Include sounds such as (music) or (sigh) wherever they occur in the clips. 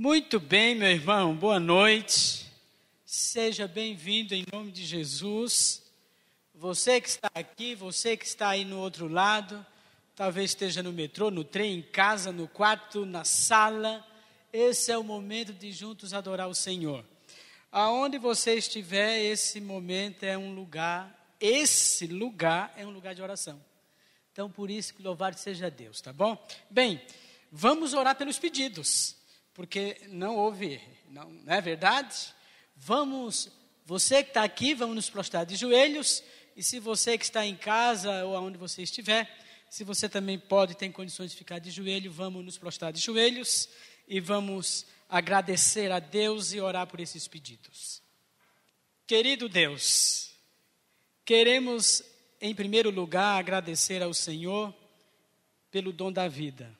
Muito bem, meu irmão, boa noite. Seja bem-vindo em nome de Jesus. Você que está aqui, você que está aí no outro lado, talvez esteja no metrô, no trem, em casa, no quarto, na sala. Esse é o momento de juntos adorar o Senhor. Aonde você estiver, esse momento é um lugar, esse lugar é um lugar de oração. Então, por isso que louvado seja Deus, tá bom? Bem, vamos orar pelos pedidos porque não houve, não, não é verdade? Vamos, você que está aqui, vamos nos prostrar de joelhos, e se você que está em casa ou aonde você estiver, se você também pode, tem condições de ficar de joelho, vamos nos prostrar de joelhos e vamos agradecer a Deus e orar por esses pedidos. Querido Deus, queremos em primeiro lugar agradecer ao Senhor pelo dom da vida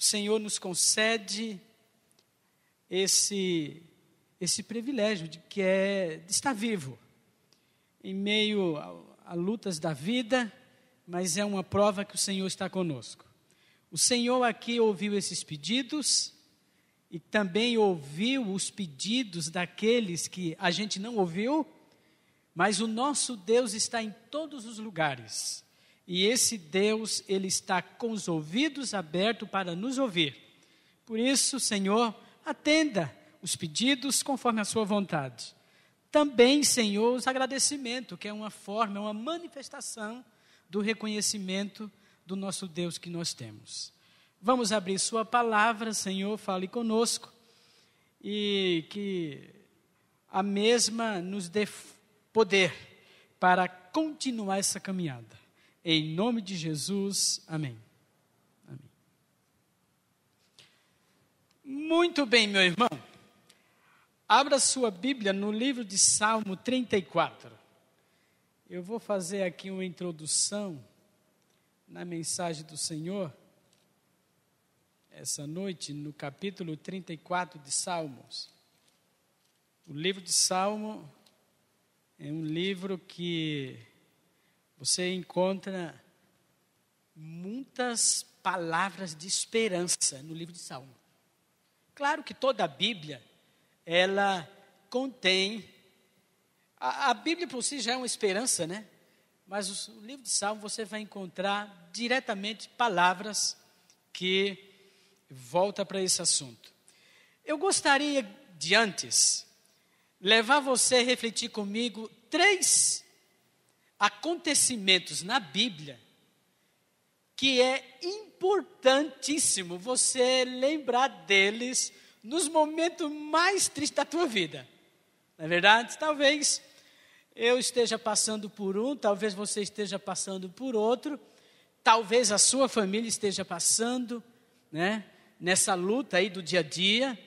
o Senhor nos concede esse esse privilégio de que é de estar vivo em meio a, a lutas da vida, mas é uma prova que o Senhor está conosco. O Senhor aqui ouviu esses pedidos e também ouviu os pedidos daqueles que a gente não ouviu, mas o nosso Deus está em todos os lugares. E esse Deus, ele está com os ouvidos abertos para nos ouvir. Por isso, Senhor, atenda os pedidos conforme a sua vontade. Também, Senhor, os agradecimentos, que é uma forma, é uma manifestação do reconhecimento do nosso Deus que nós temos. Vamos abrir Sua palavra, Senhor, fale conosco e que a mesma nos dê poder para continuar essa caminhada. Em nome de Jesus, amém. amém. Muito bem, meu irmão. Abra sua Bíblia no livro de Salmo 34. Eu vou fazer aqui uma introdução na mensagem do Senhor, essa noite, no capítulo 34 de Salmos. O livro de Salmo é um livro que você encontra muitas palavras de esperança no livro de Salmo. Claro que toda a Bíblia, ela contém. A, a Bíblia por si já é uma esperança, né? Mas o, livro de Salmo você vai encontrar diretamente palavras que volta para esse assunto. Eu gostaria de antes levar você a refletir comigo três acontecimentos na Bíblia que é importantíssimo você lembrar deles nos momentos mais tristes da tua vida. Não é verdade? Talvez eu esteja passando por um, talvez você esteja passando por outro, talvez a sua família esteja passando, né, nessa luta aí do dia a dia,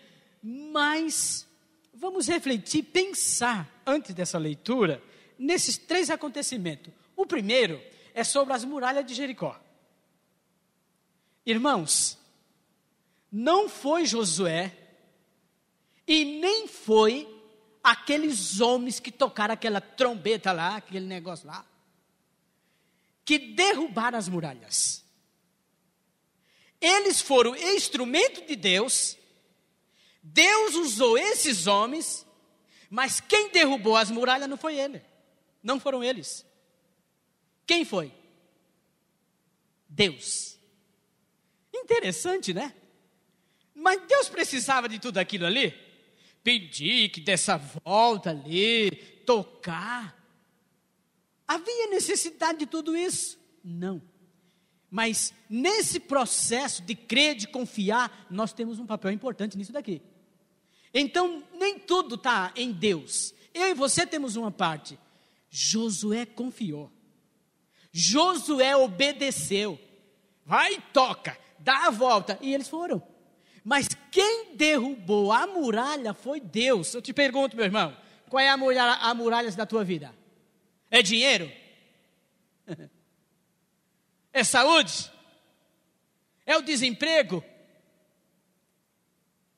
mas vamos refletir, pensar antes dessa leitura nesses três acontecimentos. O primeiro é sobre as muralhas de Jericó. Irmãos, não foi Josué e nem foi aqueles homens que tocaram aquela trombeta lá, aquele negócio lá, que derrubaram as muralhas. Eles foram instrumento de Deus, Deus usou esses homens, mas quem derrubou as muralhas não foi ele. Não foram eles. Quem foi? Deus. Interessante, né? Mas Deus precisava de tudo aquilo ali? Pedir que dessa volta ali, tocar. Havia necessidade de tudo isso? Não. Mas nesse processo de crer, de confiar, nós temos um papel importante nisso daqui. Então, nem tudo está em Deus. Eu e você temos uma parte. Josué confiou. Josué obedeceu. Vai, toca, dá a volta. E eles foram. Mas quem derrubou a muralha foi Deus. Eu te pergunto, meu irmão, qual é a muralha, a muralha da tua vida? É dinheiro? (laughs) É saúde? É o desemprego?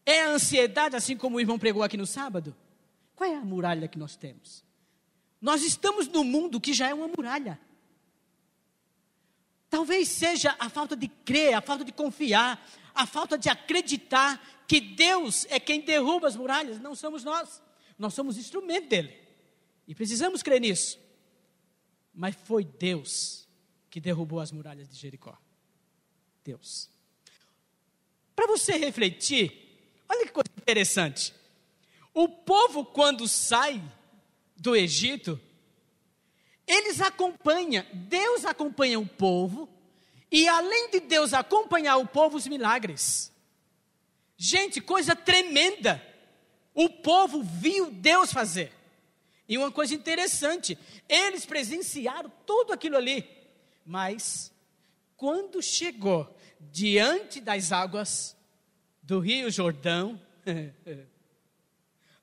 É a ansiedade, assim como o irmão pregou aqui no sábado? Qual é a muralha que nós temos? Nós estamos no mundo que já é uma muralha. Talvez seja a falta de crer, a falta de confiar, a falta de acreditar que Deus é quem derruba as muralhas, não somos nós. Nós somos instrumento dele. E precisamos crer nisso. Mas foi Deus que derrubou as muralhas de Jericó. Deus. Para você refletir, olha que coisa interessante. O povo, quando sai do Egito, eles acompanham, Deus acompanha o povo, e além de Deus acompanhar o povo, os milagres. Gente, coisa tremenda. O povo viu Deus fazer. E uma coisa interessante, eles presenciaram tudo aquilo ali. Mas, quando chegou diante das águas do Rio Jordão, (laughs)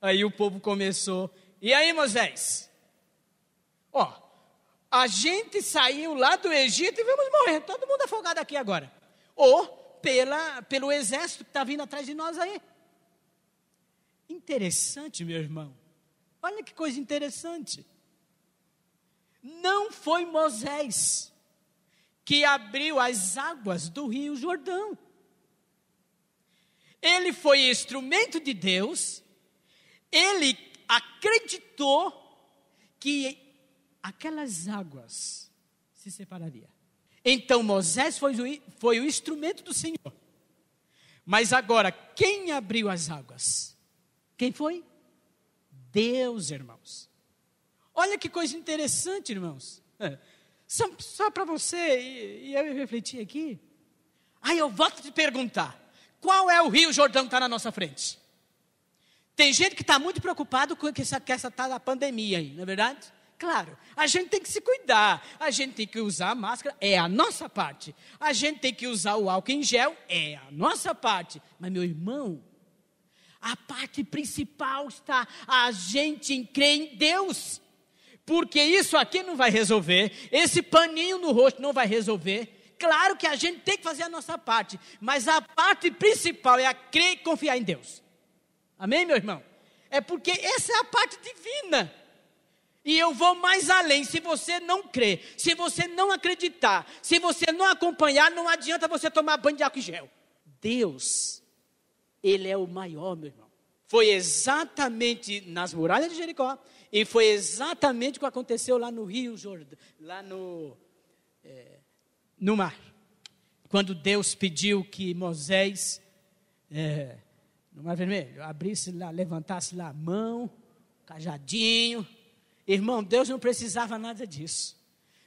aí o povo começou. E aí, Moisés? Ó, a gente saiu lá do Egito e vamos morrer, todo mundo afogado aqui agora. Ou pela, pelo exército que está vindo atrás de nós aí. Interessante, meu irmão. Olha que coisa interessante. Não foi Moisés que abriu as águas do Rio Jordão. Ele foi instrumento de Deus, ele acreditou que aquelas águas se separariam. Então Moisés foi o, foi o instrumento do Senhor. Mas agora, quem abriu as águas? Quem foi? Deus, irmãos. Olha que coisa interessante, irmãos. É. Só, só para você e, e eu refletir aqui. Aí eu volto a te perguntar: qual é o Rio Jordão que está na nossa frente? Tem gente que está muito preocupado com essa, essa tal da pandemia aí, não é verdade? Claro, a gente tem que se cuidar, a gente tem que usar a máscara, é a nossa parte. A gente tem que usar o álcool em gel, é a nossa parte. Mas, meu irmão, a parte principal está a gente crer em Deus. Porque isso aqui não vai resolver, esse paninho no rosto não vai resolver. Claro que a gente tem que fazer a nossa parte, mas a parte principal é a crer e confiar em Deus. Amém, meu irmão? É porque essa é a parte divina. E eu vou mais além. Se você não crer, se você não acreditar, se você não acompanhar, não adianta você tomar banho de álcool e gel. Deus ele é o maior, meu irmão. Foi exatamente nas muralhas de Jericó e foi exatamente o que aconteceu lá no Rio Jordão, lá no, é, no mar. Quando Deus pediu que Moisés, é, no Mar Vermelho, abrisse lá, levantasse lá a mão, cajadinho. Irmão, Deus não precisava nada disso.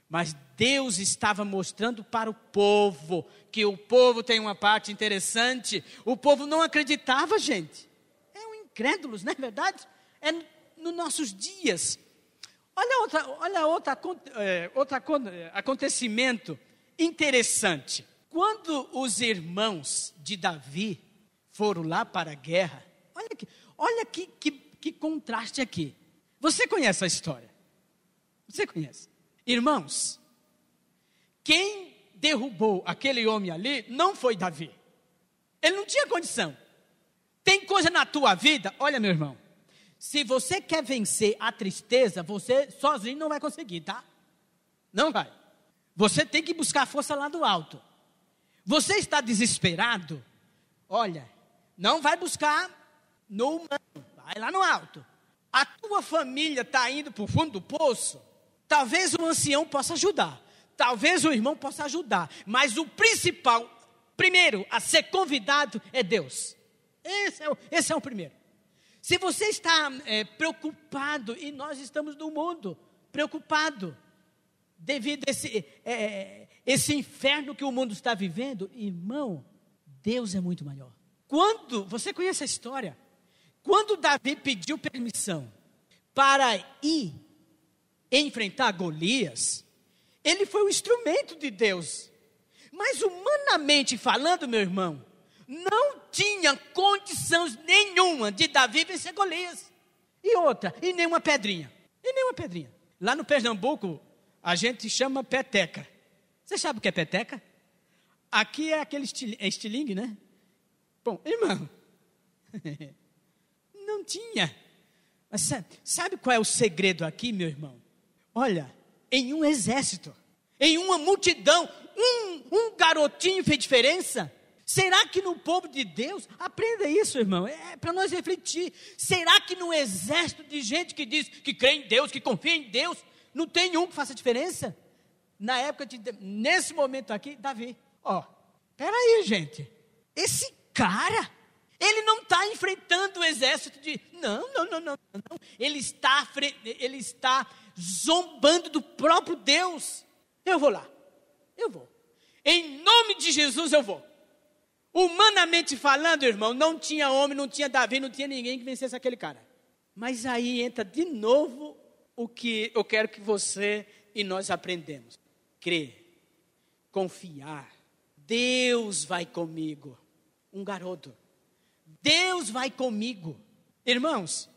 Mas Deus estava mostrando para o povo que o povo tem uma parte interessante. O povo não acreditava, gente. É um incrédulos, não é verdade? É nos nossos dias. Olha outra, olha outra, é, outra é, acontecimento interessante. Quando os irmãos de Davi foram lá para a guerra, olha que, olha que, que, que contraste aqui. Você conhece a história? Você conhece? Irmãos, quem derrubou aquele homem ali não foi Davi. Ele não tinha condição. Tem coisa na tua vida, olha meu irmão. Se você quer vencer a tristeza, você sozinho não vai conseguir, tá? Não vai. Você tem que buscar força lá do alto. Você está desesperado? Olha, não vai buscar no humano, vai lá no alto. A tua família está indo para o fundo do poço, Talvez o ancião possa ajudar, talvez o irmão possa ajudar, mas o principal, primeiro, a ser convidado é Deus. Esse é o, esse é o primeiro. Se você está é, preocupado, e nós estamos no mundo preocupado, devido a esse, é, esse inferno que o mundo está vivendo, irmão, Deus é muito maior. Quando, você conhece a história? Quando Davi pediu permissão para ir enfrentar Golias, ele foi o instrumento de Deus. Mas humanamente falando, meu irmão, não tinha condições nenhuma de Davi vencer Golias. E outra, e nenhuma pedrinha. E nenhuma pedrinha. Lá no Pernambuco, a gente chama peteca. Você sabe o que é peteca? Aqui é aquele é estilingue, né? Bom, irmão, (laughs) não tinha. Mas sabe, qual é o segredo aqui, meu irmão? Olha, em um exército, em uma multidão, um, um garotinho fez diferença. Será que no povo de Deus, aprenda isso, irmão, é para nós refletir. Será que no exército de gente que diz que crê em Deus, que confia em Deus, não tem um que faça diferença? Na época de, nesse momento aqui, Davi, ó, peraí, gente, esse cara, ele não está enfrentando o exército de, não, não, não, não, não, ele está, ele está zombando do próprio Deus. Eu vou lá, eu vou, em nome de Jesus eu vou. Humanamente falando, irmão, não tinha homem, não tinha Davi, não tinha ninguém que vencesse aquele cara. Mas aí entra de novo o que eu quero que você e nós aprendemos: crer, confiar. Deus vai comigo. Um garoto. Deus vai comigo. Irmãos,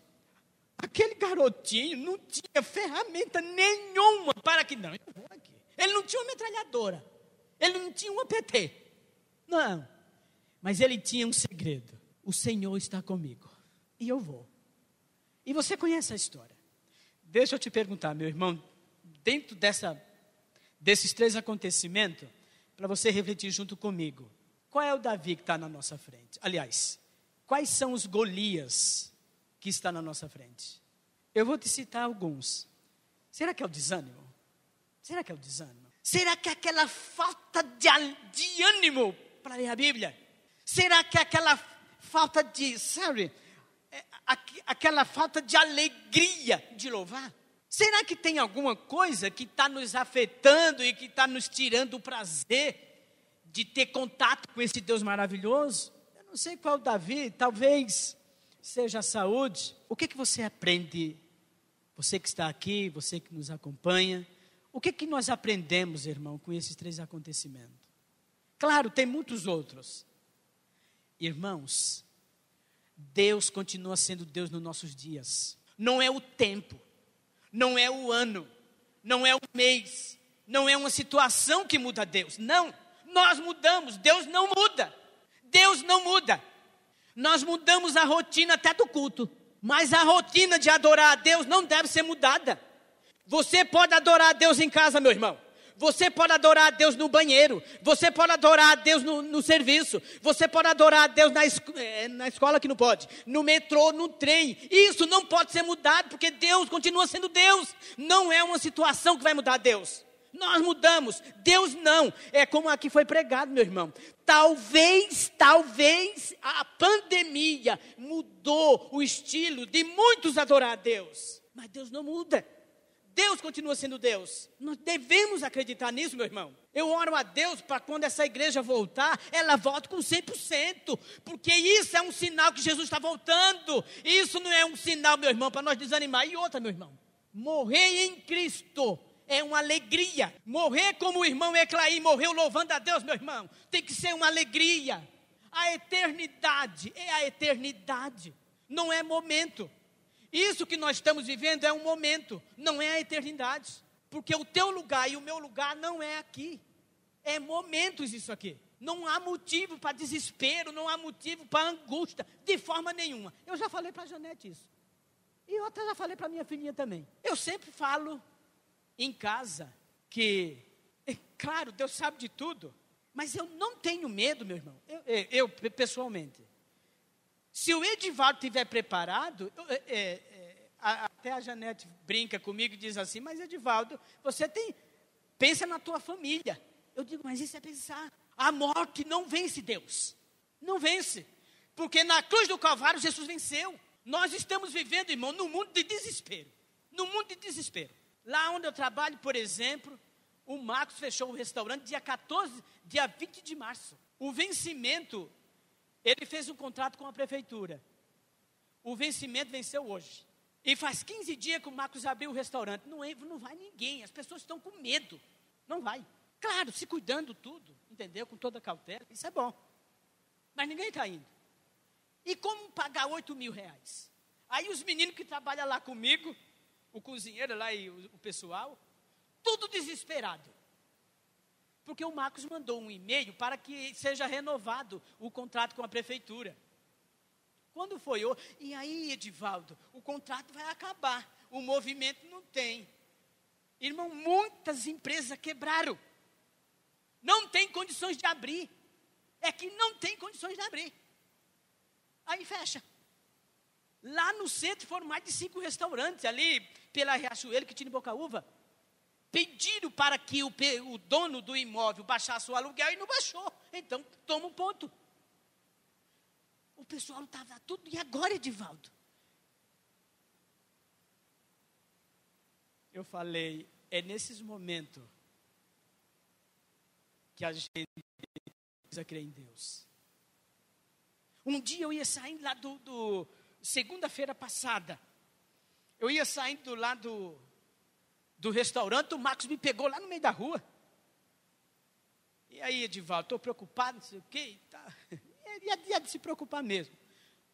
aquele garotinho não tinha ferramenta nenhuma para que não. Ele não tinha uma metralhadora. Ele não tinha um APT. Não. Mas ele tinha um segredo: o Senhor está comigo e eu vou. E você conhece a história. Deixa eu te perguntar, meu irmão, dentro dessa, desses três acontecimentos, para você refletir junto comigo, qual é o Davi que está na nossa frente? Aliás, quais são os Golias que está na nossa frente? Eu vou te citar alguns. Será que é o desânimo? Será que é o desânimo? Será que é aquela falta de, de ânimo para ler a Bíblia? Será que aquela falta de, sabe, é, aquela falta de alegria de louvar? Será que tem alguma coisa que está nos afetando e que está nos tirando o prazer de ter contato com esse Deus maravilhoso? Eu não sei qual Davi, talvez seja a saúde. O que, que você aprende? Você que está aqui, você que nos acompanha, o que, que nós aprendemos, irmão, com esses três acontecimentos? Claro, tem muitos outros. Irmãos, Deus continua sendo Deus nos nossos dias. Não é o tempo, não é o ano, não é o mês, não é uma situação que muda Deus. Não, nós mudamos, Deus não muda. Deus não muda. Nós mudamos a rotina até do culto, mas a rotina de adorar a Deus não deve ser mudada. Você pode adorar a Deus em casa, meu irmão. Você pode adorar a Deus no banheiro. Você pode adorar a Deus no, no serviço. Você pode adorar a Deus na, é, na escola que não pode. No metrô, no trem. Isso não pode ser mudado, porque Deus continua sendo Deus. Não é uma situação que vai mudar Deus. Nós mudamos, Deus não. É como aqui foi pregado, meu irmão. Talvez, talvez a pandemia mudou o estilo de muitos adorar a Deus. Mas Deus não muda. Deus continua sendo Deus. Nós devemos acreditar nisso, meu irmão. Eu oro a Deus para quando essa igreja voltar, ela volte com 100%, porque isso é um sinal que Jesus está voltando. Isso não é um sinal, meu irmão, para nós desanimar. E outra, meu irmão, morrer em Cristo é uma alegria. Morrer como o irmão Eclaí morreu louvando a Deus, meu irmão, tem que ser uma alegria. A eternidade é a eternidade, não é momento. Isso que nós estamos vivendo é um momento, não é a eternidade. Porque o teu lugar e o meu lugar não é aqui. É momentos isso aqui. Não há motivo para desespero, não há motivo para angústia, de forma nenhuma. Eu já falei para a Janete isso. E eu até já falei para minha filhinha também. Eu sempre falo em casa que, é claro, Deus sabe de tudo, mas eu não tenho medo, meu irmão. Eu, eu, eu pessoalmente, se o Edivaldo estiver preparado, é, é, é, até a Janete brinca comigo e diz assim, mas Edivaldo, você tem, pensa na tua família. Eu digo, mas isso é pensar. A morte não vence Deus. Não vence. Porque na cruz do Calvário Jesus venceu. Nós estamos vivendo, irmão, num mundo de desespero. Num mundo de desespero. Lá onde eu trabalho, por exemplo, o Marcos fechou o restaurante dia 14, dia 20 de março. O vencimento ele fez um contrato com a prefeitura. O vencimento venceu hoje. E faz 15 dias que o Marcos abriu o restaurante. Não, não vai ninguém, as pessoas estão com medo. Não vai. Claro, se cuidando tudo, entendeu? Com toda cautela, isso é bom. Mas ninguém está indo. E como pagar 8 mil reais? Aí os meninos que trabalham lá comigo, o cozinheiro lá e o, pessoal, tudo desesperado porque o Marcos mandou um e-mail para que seja renovado o contrato com a prefeitura. Quando foi? E aí, Edivaldo, o contrato vai acabar, o movimento não tem. Irmão, muitas empresas quebraram. Não tem condições de abrir. é que não tem condições de abrir. Aí fecha. Lá no centro foram mais de cinco restaurantes, ali pela Riachuelo, que tinha em Boca Uva. Pediram para que o, o dono do imóvel baixasse o aluguel e não baixou. Então, toma um ponto. O pessoal estava tudo. E agora, Edivaldo? Eu falei, é nesses momentos que a gente precisa crer em Deus. Um dia eu ia saindo lá do, do segunda-feira passada. Eu ia saindo do, do restaurante, o Marcos me pegou lá no meio da rua. E aí, Edivaldo, estou preocupado, não sei o quê. Tá. (laughs) E é dia de se preocupar mesmo.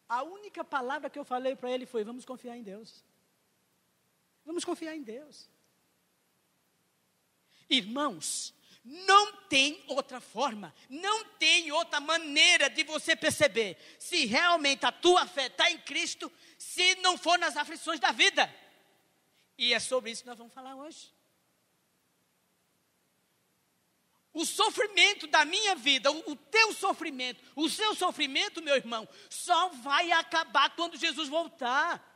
A única palavra que eu falei para ele foi: vamos confiar em Deus. Vamos confiar em Deus. Irmãos, não tem outra forma, não tem outra maneira de você perceber se realmente a tua fé está em Cristo, se não for nas aflições da vida. E é sobre isso que nós vamos falar hoje. O sofrimento da minha vida, o, teu sofrimento, o seu sofrimento, meu irmão, só vai acabar quando Jesus voltar.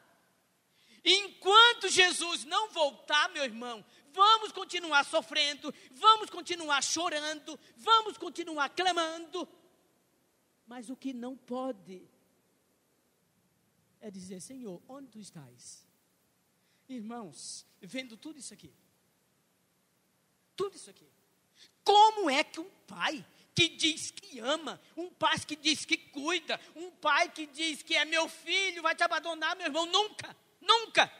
Enquanto Jesus não voltar, meu irmão, vamos continuar sofrendo, vamos continuar chorando, vamos continuar clamando. Mas o que não pode é dizer: Senhor, onde tu estás? Irmãos, vendo tudo isso aqui, tudo isso aqui, como é que um pai que diz que ama, um pai que diz que cuida, um pai que diz que é meu filho, vai te abandonar, meu irmão? Nunca, nunca.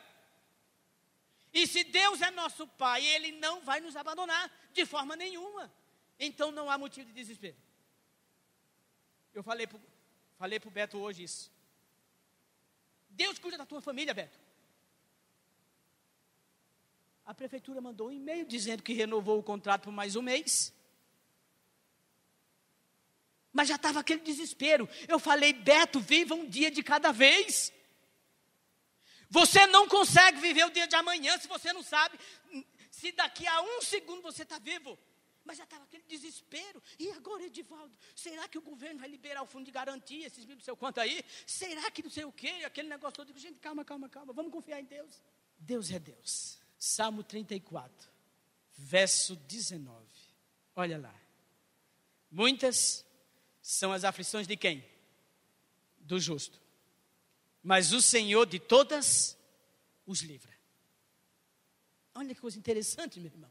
E se Deus é nosso Pai, Ele não vai nos abandonar de forma nenhuma. Então não há motivo de desespero. Eu falei para falei o Beto hoje isso. Deus cuida da tua família, Beto. A prefeitura mandou um e-mail dizendo que renovou o contrato por mais um mês. Mas já estava aquele desespero. Eu falei, Beto, viva um dia de cada vez. Você não consegue viver o dia de amanhã se você não sabe se daqui a um segundo você está vivo. Mas já estava aquele desespero. E agora, Edivaldo, será que o governo vai liberar o fundo de garantia, esses mil não sei quanto aí? Será que não sei o quê? Aquele negócio todo. Gente, calma, calma, calma. Vamos confiar em Deus. Deus é Deus. Salmo 34, verso 19. Olha lá. Muitas são as aflições de quem? Do justo mas o Senhor de todas os livra. Olha que coisa interessante, meu irmão.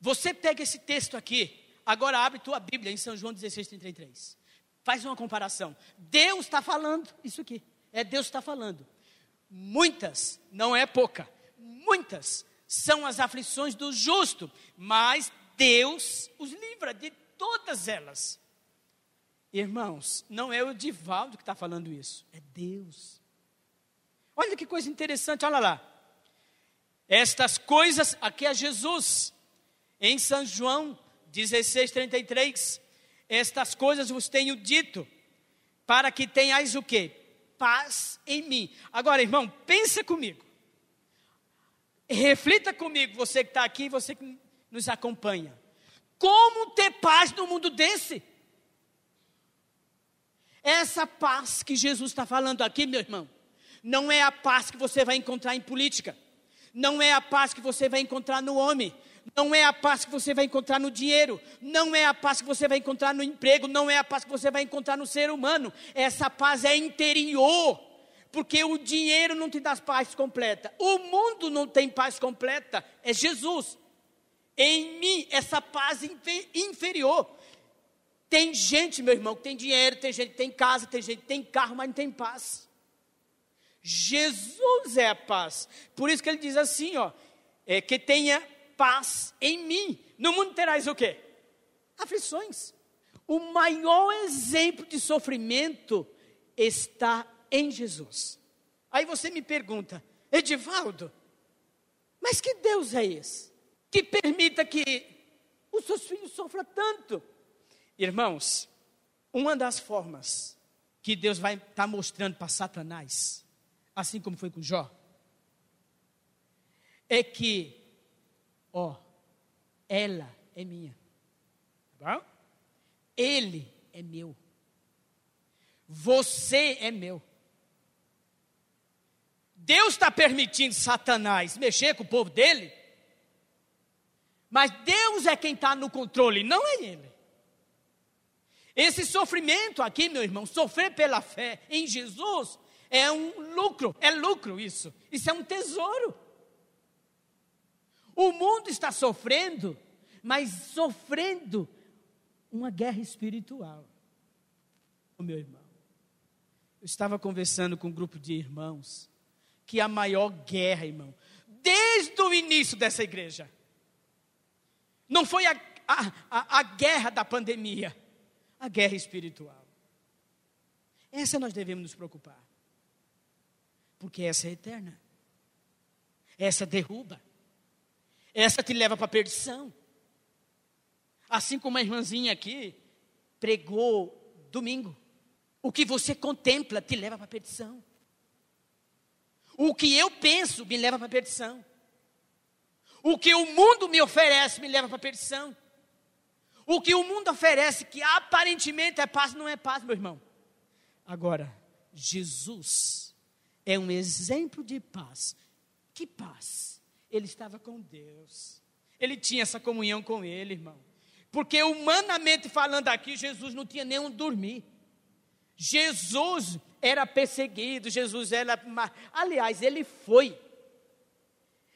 Você pega esse texto aqui, agora abre tua Bíblia em São João 16, 33. Faz uma comparação. Deus está falando isso aqui. É Deus está falando. Muitas, não é pouca, muitas são as aflições do justo, mas Deus os livra de todas elas. Irmãos, não é o Divaldo que está falando isso, é Deus. Olha que coisa interessante, olha lá. Estas coisas, aqui é Jesus, em São João 16, 33. Estas coisas vos tenho dito, para que tenhais o quê? Paz em mim. Agora, irmão, pensa comigo. Reflita comigo, você que está aqui, você que nos acompanha. Como ter paz no mundo desse? Essa paz que Jesus está falando aqui, meu irmão, não é a paz que você vai encontrar em política. Não é a paz que você vai encontrar no homem. Não é a paz que você vai encontrar no dinheiro. Não é a paz que você vai encontrar no emprego. Não é a paz que você vai encontrar no ser humano. Essa paz é interior. Porque o dinheiro não te dá paz completa. O mundo não tem paz completa. É Jesus. Em mim, essa paz inferior. Tem gente, meu irmão, que tem dinheiro, tem gente que tem casa, tem gente que tem carro, mas não tem paz. Jesus é a paz. Por isso que ele diz assim, ó, é, que tenha paz em mim. No mundo terás o quê? Aflições. O maior exemplo de sofrimento está em Jesus. Aí você me pergunta, Edivaldo, mas que Deus é esse? Que permita que os seus filhos sofram tanto? Irmãos, uma das formas que Deus vai estar tá mostrando para Satanás assim como foi com Jó, é que, ó, ela é minha. Tá bom? Ele é meu. Você é meu. Deus está permitindo Satanás mexer com o povo dele, mas Deus é quem está no controle, não é ele. Esse sofrimento aqui, meu irmão, sofrer pela fé em Jesus, é um lucro, é lucro isso. Isso é um tesouro. O mundo está sofrendo, mas sofrendo uma guerra espiritual. O meu irmão, eu estava conversando com um grupo de irmãos que a maior guerra, irmão, desde o início dessa igreja, não foi a, a, a, a guerra da pandemia, a guerra espiritual. Essa nós devemos nos preocupar, porque essa é eterna, essa derruba, essa te leva para a perdição. Assim como a irmãzinha aqui pregou domingo. O que você contempla te leva para a perdição. O que eu penso me leva para a perdição. O que o mundo me oferece me leva para a perdição. O que o mundo oferece, que aparentemente é paz, não é paz, meu irmão. Agora, Jesus é um exemplo de paz. Que paz? Ele estava com Deus. Ele tinha essa comunhão com Ele, irmão. Porque humanamente falando aqui, Jesus não tinha onde dormir. Jesus era perseguido, Jesus era. Aliás, ele foi.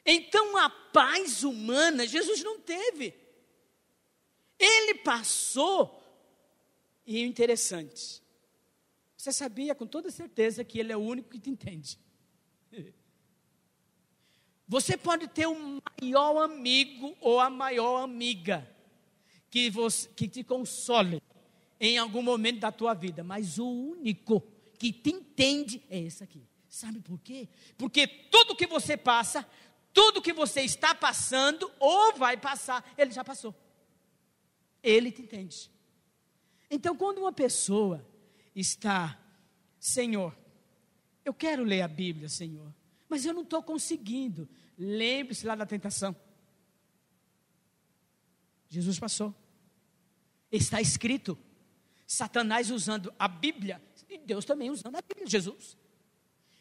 Então a paz humana Jesus não teve. Ele passou. E interessante, você sabia com toda certeza que ele é o único que te entende. (laughs) Você pode ter o um maior amigo ou a maior amiga que, você, que te console em algum momento da tua vida, mas o único que te entende é esse aqui. Sabe por quê? Porque tudo que você passa, tudo que você está passando ou vai passar, ele já passou. Ele te entende. Então, quando uma pessoa está, Senhor, eu quero ler a Bíblia, Senhor, mas eu não estou conseguindo. Lembre-se lá da tentação. Jesus passou. Está escrito. Satanás usando a Bíblia e Deus também usando a Bíblia, Jesus.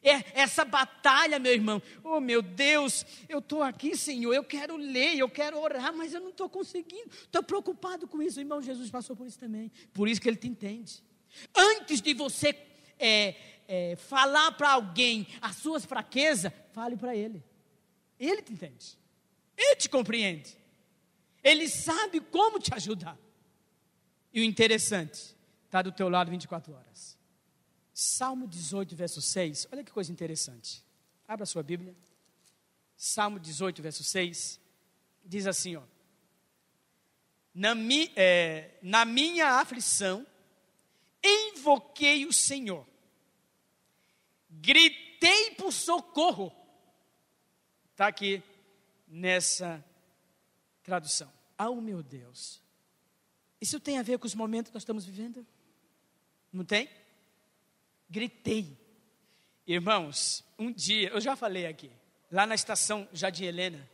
É essa batalha, meu irmão. Oh, meu Deus, eu estou aqui, Senhor. Eu quero ler, eu quero orar, mas eu não estou conseguindo. Estou preocupado com isso. O irmão Jesus passou por isso também. Por isso que ele te entende. Antes de você é, é, falar para alguém as suas fraquezas, fale para ele. Ele te entende. Ele te compreende. Ele sabe como te ajudar. E o interessante, está do teu lado 24 horas. Salmo 18, verso 6. Olha que coisa interessante. Abra sua Bíblia. Salmo 18, verso 6. Diz assim, ó. Na, mi, é, na minha aflição, invoquei o Senhor. Gritei por socorro. Está aqui nessa tradução. Ah, oh, meu Deus. Isso tem a ver com os momentos que nós estamos vivendo? Não tem? Gritei. Irmãos, um dia, eu já falei aqui, lá na estação Jardim Helena,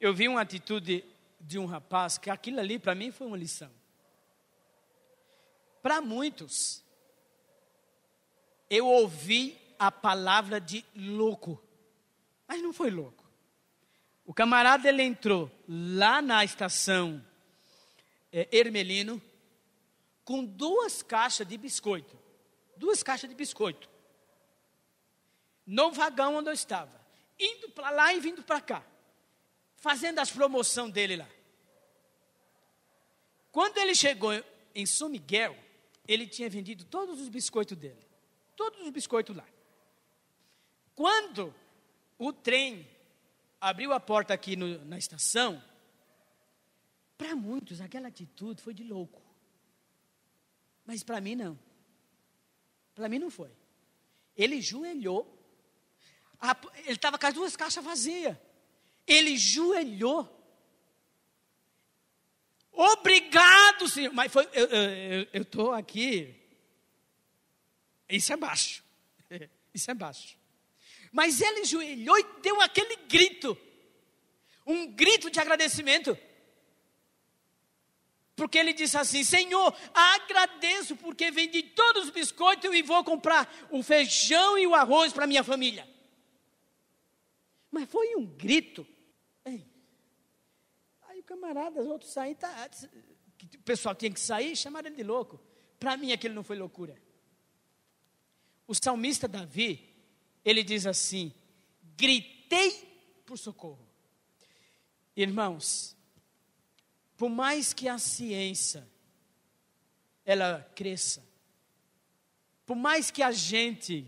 eu vi uma atitude de um rapaz que aquilo ali para mim foi uma lição. Para muitos, eu ouvi a palavra de louco, mas não foi louco. O camarada ele entrou lá na estação é, Ermelino com duas caixas de biscoito. Duas caixas de biscoito. No vagão onde eu estava. Indo para lá e vindo para cá. Fazendo as promoções dele lá. Quando ele chegou em São Miguel, ele tinha vendido todos os biscoitos dele. Todos os biscoitos lá. Quando o trem abriu a porta aqui no, na estação, para muitos, aquela atitude foi de louco. Mas para mim, não. Para mim, não foi. Ele joelhou. ele estava com as duas caixas vazias. Ele joelhou. Obrigado, Senhor. Mas foi, eu estou aqui. Isso é baixo. (laughs) Isso é baixo. Mas ele joelhou e deu aquele grito. Um grito de agradecimento. Porque ele disse assim: Senhor, agradeço porque vendi todos os biscoitos e vou comprar o feijão e o arroz para minha família. Mas foi um grito. Camarada, os outros saíram, tá, o pessoal tinha que sair, chamaram ele de louco. Para mim aquilo não foi loucura. O salmista Davi, ele diz assim: gritei por socorro. Irmãos, por mais que a ciência ela cresça, por mais que a gente,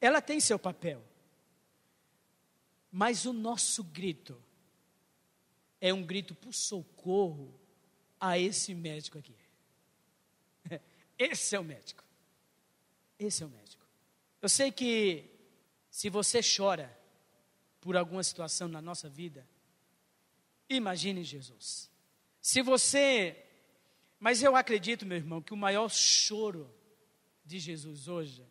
ela tem seu papel, mas o nosso grito é um grito por socorro a esse médico aqui. (laughs) Esse é o médico. Esse é o médico. Eu sei que se você chora por alguma situação na nossa vida, imagine Jesus. Se você. Mas eu acredito, meu irmão, que o maior choro de Jesus hoje,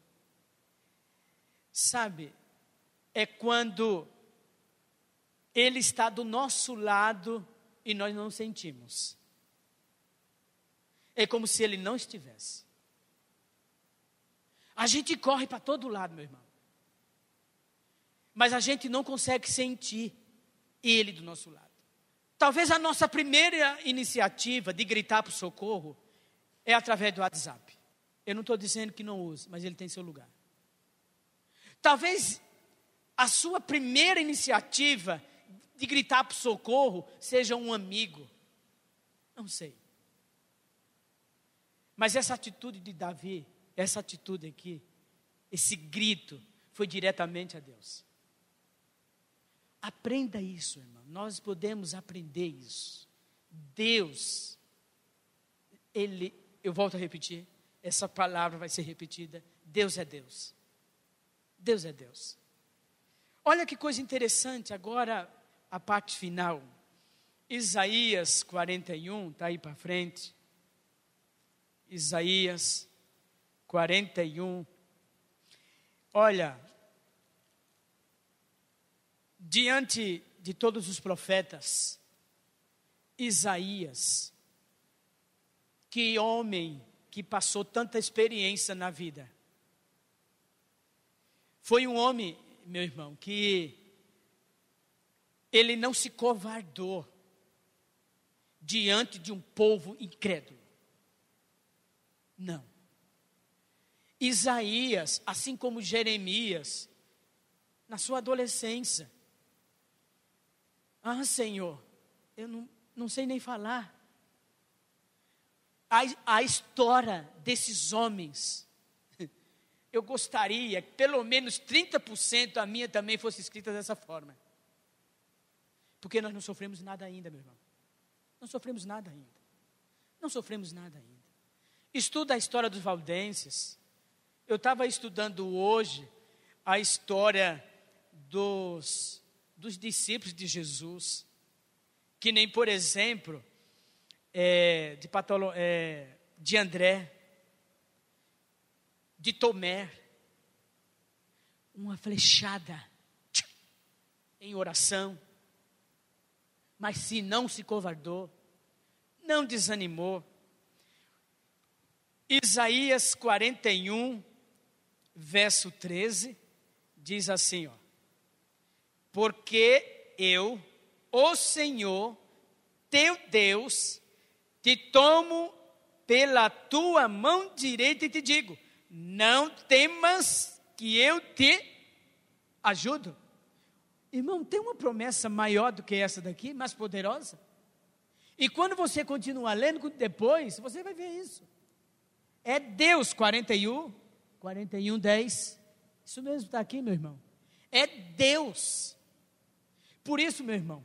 sabe, é quando Ele está do nosso lado e nós não sentimos. É como se Ele não estivesse. A gente corre para todo lado, meu irmão. Mas a gente não consegue sentir Ele do nosso lado. Talvez a nossa primeira iniciativa de gritar para o socorro é através do WhatsApp. Eu não estou dizendo que não use, mas ele tem seu lugar. Talvez a sua primeira iniciativa de gritar para socorro seja um amigo. Não sei. Mas essa atitude de Davi, essa atitude aqui, esse grito, foi diretamente a Deus. Aprenda isso, irmão. Nós podemos aprender isso. Deus, Ele, eu volto a repetir, essa palavra vai ser repetida. Deus é Deus. Deus é Deus. Olha que coisa interessante, agora a parte final. Isaías 41, está aí para frente. Isaías 41. Olha, diante de todos os profetas, Isaías, que homem que passou tanta experiência na vida. Foi um homem, meu irmão, que ele não se covardou diante de um povo incrédulo. Não. Isaías, assim como Jeremias, na sua adolescência, ah, Senhor, eu não, não sei nem falar. A, a história desses homens, (laughs) eu gostaria que pelo menos 30% a minha também fosse escrita dessa forma. Porque nós não sofremos nada ainda, meu irmão. Não sofremos nada ainda. Não sofremos nada ainda. Estuda a história dos valdenses. Eu estava estudando hoje a história dos dos discípulos de Jesus, que nem, por exemplo, é, de, Patolo, é, de André, de Tomé, uma flechada em oração, mas se não se covardou, não desanimou. Isaías 41, verso 13, diz assim: ó, porque eu, o Senhor, teu Deus, te tomo pela tua mão direita e te digo: não temas que eu te ajudo. Irmão, tem uma promessa maior do que essa daqui, mais poderosa? E quando você continua lendo depois, você vai ver isso. É Deus 41, 41, 10. Isso mesmo está aqui, meu irmão. É Deus por isso, meu irmão,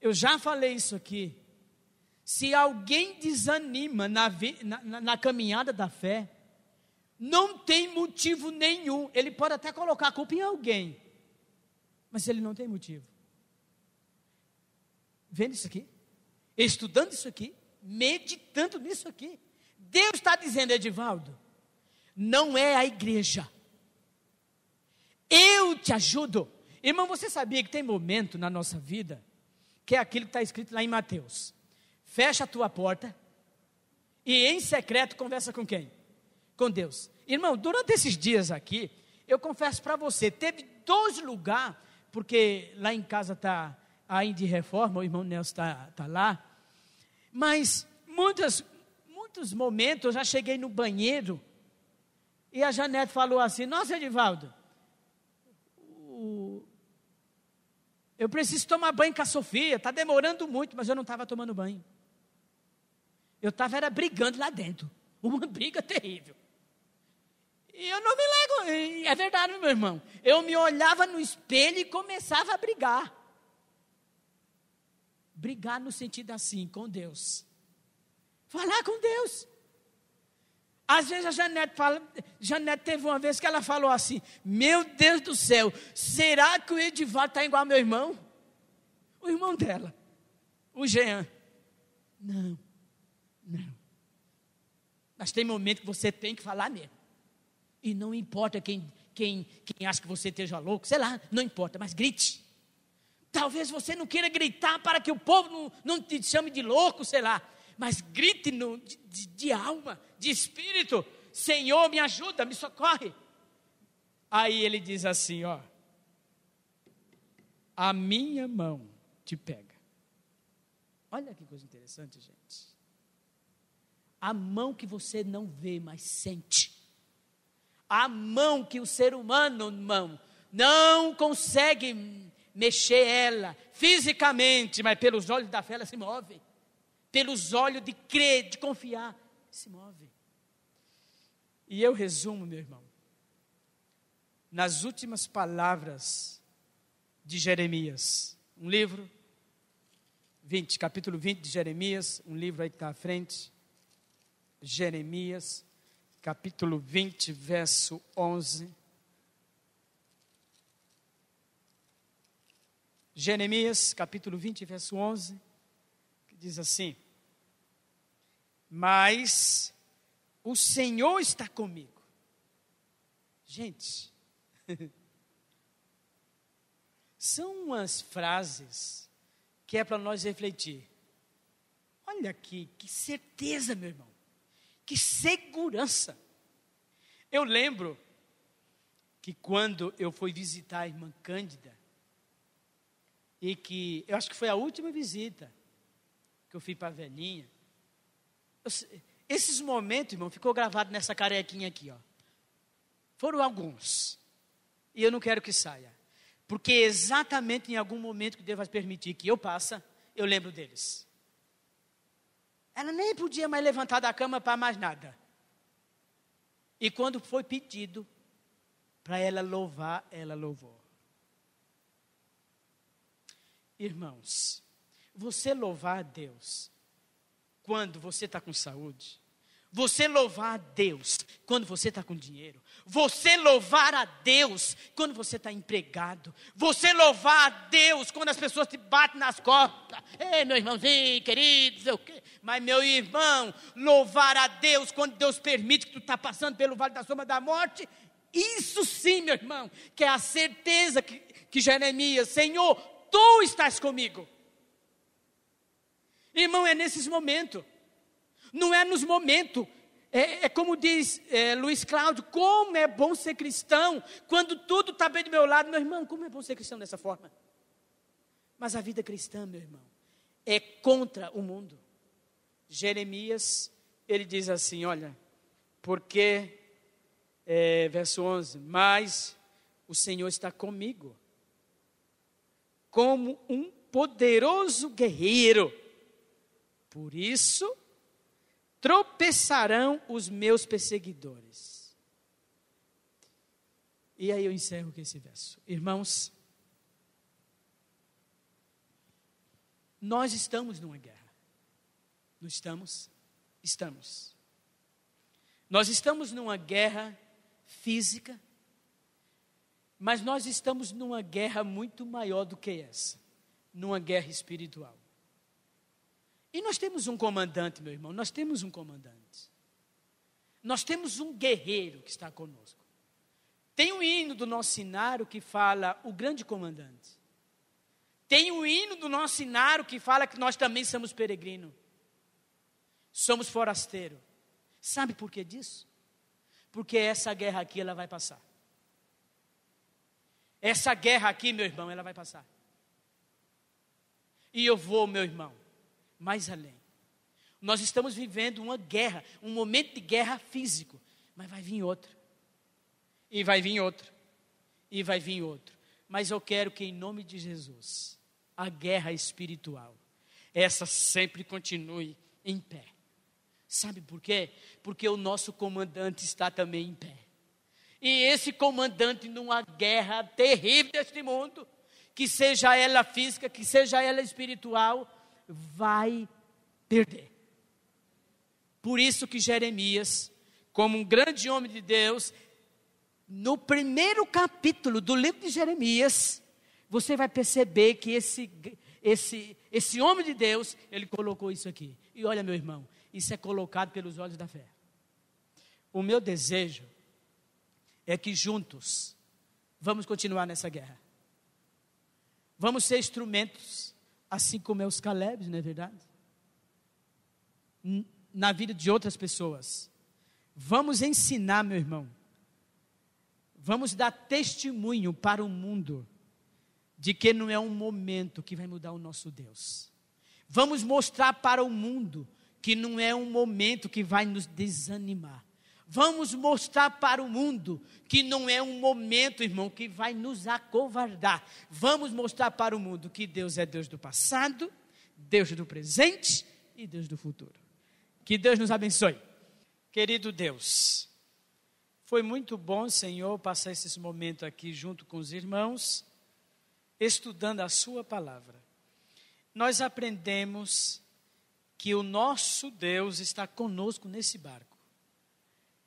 eu já falei isso aqui. Se alguém desanima na, na, na caminhada da fé, não tem motivo nenhum. Ele pode até colocar a culpa em alguém, mas ele não tem motivo. Vendo isso aqui, estudando isso aqui, meditando nisso aqui. Deus está dizendo, Edivaldo, não é a igreja. Eu te ajudo. Irmão, você sabia que tem momento na nossa vida que é aquilo que está escrito lá em Mateus: fecha a tua porta E em secreto conversa com quem? Com Deus. Irmão, durante esses dias aqui, eu confesso para você, teve dois lugares, porque lá em casa está ainda de reforma, o irmão Nelson está tá lá, mas muitas, muitos momentos eu já cheguei no banheiro e a Janete falou assim: Nossa, Edivaldo, eu preciso tomar banho com a Sofia, está demorando muito, mas eu não estava tomando banho. Eu estava brigando lá dentro, (laughs) uma briga terrível. E eu não me lego, é verdade, meu irmão. Eu me olhava no espelho e começava a brigar. Brigar no sentido assim, com Deus. Falar com Deus. Às vezes a Janete fala, Janete teve uma vez que ela falou assim: Meu Deus do céu, será que o Edivaldo está igual ao meu irmão? O irmão dela, o Jean. Não, não. Mas tem momento que você tem que falar mesmo. E não importa quem, quem, quem acha que você esteja louco, sei lá, não importa, mas grite. Talvez você não queira gritar para que o povo não, não te chame de louco, sei lá mas grite no, de, de, de alma, de espírito: Senhor, me ajuda, me socorre. Aí ele diz assim: Ó, a minha mão te pega. Olha que coisa interessante, gente. A mão que você não vê, mas sente. A mão que o ser humano, mão, não consegue mexer ela fisicamente, mas pelos olhos da fé ela se move pelos olhos de crer, de confiar, se move. E eu resumo, meu irmão, nas últimas palavras de Jeremias, um livro, 20, capítulo 20 de Jeremias, um livro aí que está à frente, Jeremias, capítulo 20, verso 11. Jeremias, capítulo 20, verso 11, que diz assim: mas o Senhor está comigo. Gente, (laughs) são umas frases que é para nós refletir. Olha aqui, que certeza, meu irmão, que segurança. Eu lembro que quando eu fui visitar a irmã Cândida, e que eu acho que foi a última visita que eu fui para a velhinha, esses momentos, irmão, ficou gravado nessa carequinha aqui, ó. Foram alguns. E eu não quero que saia. Porque exatamente em algum momento que Deus vai permitir que eu passe, eu lembro deles. Ela nem podia mais levantar da cama para mais nada. E quando foi pedido para ela louvar, ela louvou. Irmãos, você louvar a Deus quando você está com saúde. Você louvar a Deus quando você está com dinheiro. Você louvar a Deus quando você está empregado. Você louvar a Deus quando as pessoas te batem nas costas. Ei, meu irmãozinho, querido, sei o quê. Mas, meu irmão, louvar a Deus quando Deus permite que tu está passando pelo vale da sombra da morte. Isso sim, meu irmão, que é a certeza que, que Jeremias, Senhor, tu estás comigo. Irmão, é nesses momentos. Não é nos momentos. É, é como diz é, Luiz Cláudio, como é bom ser cristão quando tudo está bem do meu lado. Meu irmão, como é bom ser cristão dessa forma. Mas a vida cristã, meu irmão, é contra o mundo. Jeremias, ele diz assim: olha, porque, é, verso 11: Mas o Senhor está comigo, como um poderoso guerreiro por isso, tropeçarão os meus perseguidores. E aí eu encerro com esse verso. Irmãos, nós estamos numa guerra. Não estamos? Estamos. Nós estamos numa guerra física, mas nós estamos numa guerra muito maior do que essa numa guerra espiritual. E nós temos um comandante, meu irmão, nós temos um comandante. Nós temos um guerreiro que está conosco. Tem um hino do nosso sinário que fala o grande comandante. Tem um hino do nosso sinário que fala que nós também somos peregrinos. somos forasteiros. Sabe por que disso? Porque essa guerra aqui ela vai passar. Essa guerra aqui, meu irmão, ela vai passar. E eu vou, meu irmão, mais além. Nós estamos vivendo uma guerra, um momento de guerra físico, mas vai vir outro. E vai vir outro. E vai vir outro. Mas eu quero que, em nome de Jesus, a guerra espiritual, essa sempre continue em pé. Sabe por quê? Porque o nosso comandante está também em pé. E esse comandante, numa guerra terrível deste mundo, que seja ela física, que seja ela espiritual, vai perder. Por isso que Jeremias, como um grande homem de Deus, no primeiro capítulo do livro de Jeremias, você vai perceber que esse, esse, esse homem de Deus, ele colocou isso aqui. E olha, meu irmão, isso é colocado pelos olhos da fé. O meu desejo é que juntos vamos continuar nessa guerra. Vamos ser instrumentos, assim como é os Calebs, não é verdade? Na vida de outras pessoas. Vamos ensinar, meu irmão. Vamos dar testemunho para o mundo de que não é um momento que vai mudar o nosso Deus. Vamos mostrar para o mundo que não é um momento que vai nos desanimar. Vamos mostrar para o mundo que não é um momento, irmão, que vai nos acovardar. Vamos mostrar para o mundo que Deus é Deus do passado, Deus do presente e Deus do futuro. Que Deus nos abençoe. Querido Deus, foi muito bom, Senhor, passar esse momento aqui junto com os irmãos, estudando a Sua palavra. Nós aprendemos que o nosso Deus está conosco nesse barco.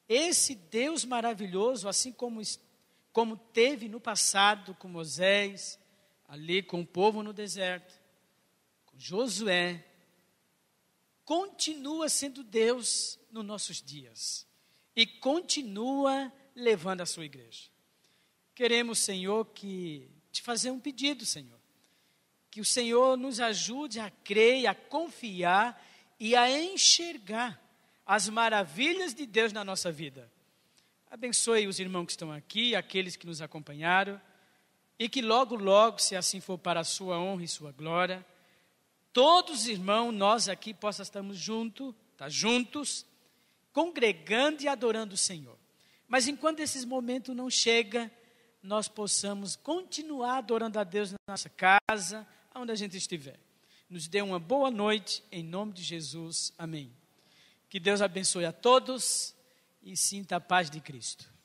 Esse Deus maravilhoso, assim como, como teve no passado com Moisés, ali com o povo no deserto, com Josué, continua sendo Deus nos nossos dias e continua levando a sua igreja. Queremos, Senhor, que te fazer um pedido, Senhor que o Senhor nos ajude a crer, a confiar e a enxergar as maravilhas de Deus na nossa vida. Abençoe os irmãos que estão aqui, aqueles que nos acompanharam, e que logo, logo, se assim for para a sua honra e sua glória, todos os irmãos, nós aqui possamos estar juntos, tá juntos, congregando e adorando o Senhor. Mas enquanto esses momentos não chegam, nós possamos continuar adorando a Deus na nossa casa, onde a gente estiver. Nos dê uma boa noite, em nome de Jesus. Amém. Que Deus abençoe a todos e sinta a paz de Cristo.